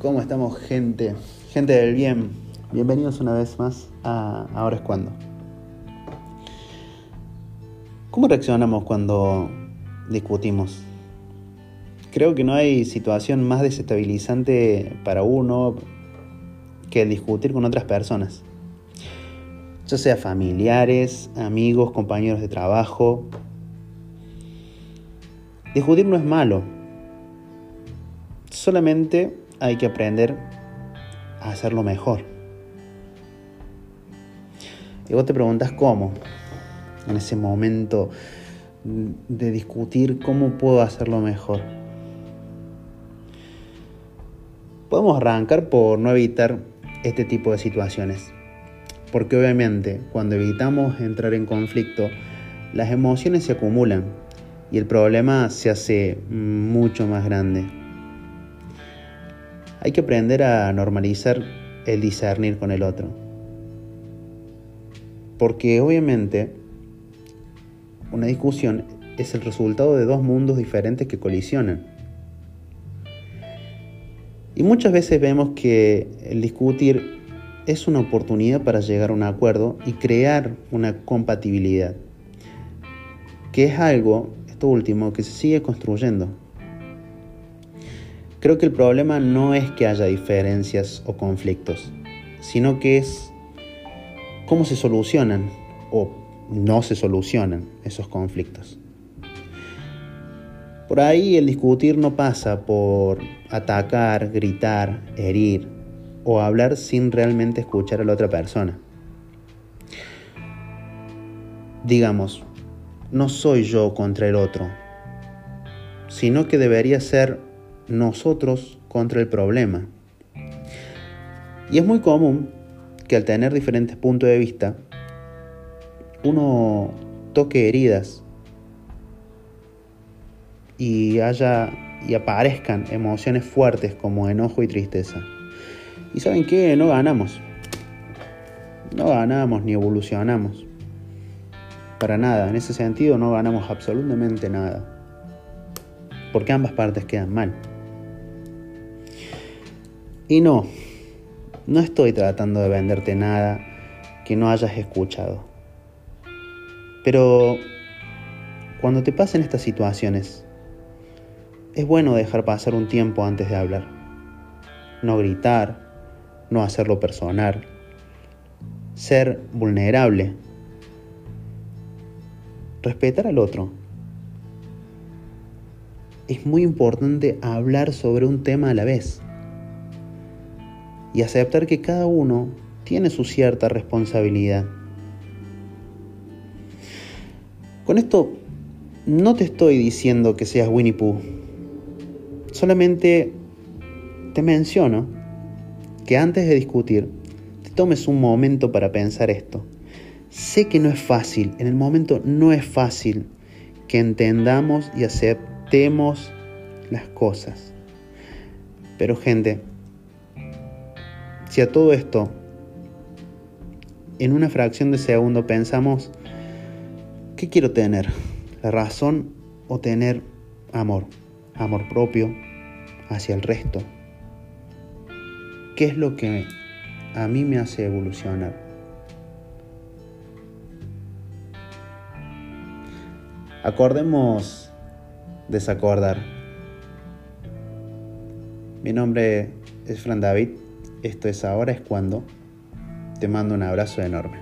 ¿Cómo estamos, gente? Gente del bien. Bienvenidos una vez más a Ahora es cuando. ¿Cómo reaccionamos cuando discutimos? Creo que no hay situación más desestabilizante para uno que discutir con otras personas. Ya sea familiares, amigos, compañeros de trabajo. Discutir no es malo. Solamente hay que aprender a hacerlo mejor. Y vos te preguntas cómo, en ese momento de discutir cómo puedo hacerlo mejor. Podemos arrancar por no evitar este tipo de situaciones. Porque obviamente cuando evitamos entrar en conflicto, las emociones se acumulan y el problema se hace mucho más grande. Hay que aprender a normalizar el discernir con el otro. Porque obviamente una discusión es el resultado de dos mundos diferentes que colisionan. Y muchas veces vemos que el discutir es una oportunidad para llegar a un acuerdo y crear una compatibilidad, que es algo, esto último, que se sigue construyendo. Creo que el problema no es que haya diferencias o conflictos, sino que es cómo se solucionan o no se solucionan esos conflictos. Por ahí el discutir no pasa por atacar, gritar, herir o hablar sin realmente escuchar a la otra persona. Digamos, no soy yo contra el otro, sino que debería ser nosotros contra el problema. Y es muy común que al tener diferentes puntos de vista, uno toque heridas y haya y aparezcan emociones fuertes como enojo y tristeza. Y saben qué, no ganamos. No ganamos ni evolucionamos. Para nada, en ese sentido no ganamos absolutamente nada. Porque ambas partes quedan mal. Y no, no estoy tratando de venderte nada que no hayas escuchado. Pero cuando te pasen estas situaciones, es bueno dejar pasar un tiempo antes de hablar. No gritar, no hacerlo personal, ser vulnerable, respetar al otro. Es muy importante hablar sobre un tema a la vez y aceptar que cada uno tiene su cierta responsabilidad. Con esto no te estoy diciendo que seas Winnie Pooh, solamente te menciono que antes de discutir te tomes un momento para pensar esto. Sé que no es fácil, en el momento no es fácil que entendamos y aceptemos las cosas. Pero gente, si todo esto, en una fracción de segundo pensamos, ¿qué quiero tener? ¿La razón o tener amor? Amor propio hacia el resto. ¿Qué es lo que a mí me hace evolucionar? Acordemos desacordar. Mi nombre es Fran David esto es ahora es cuando. Te mando un abrazo enorme.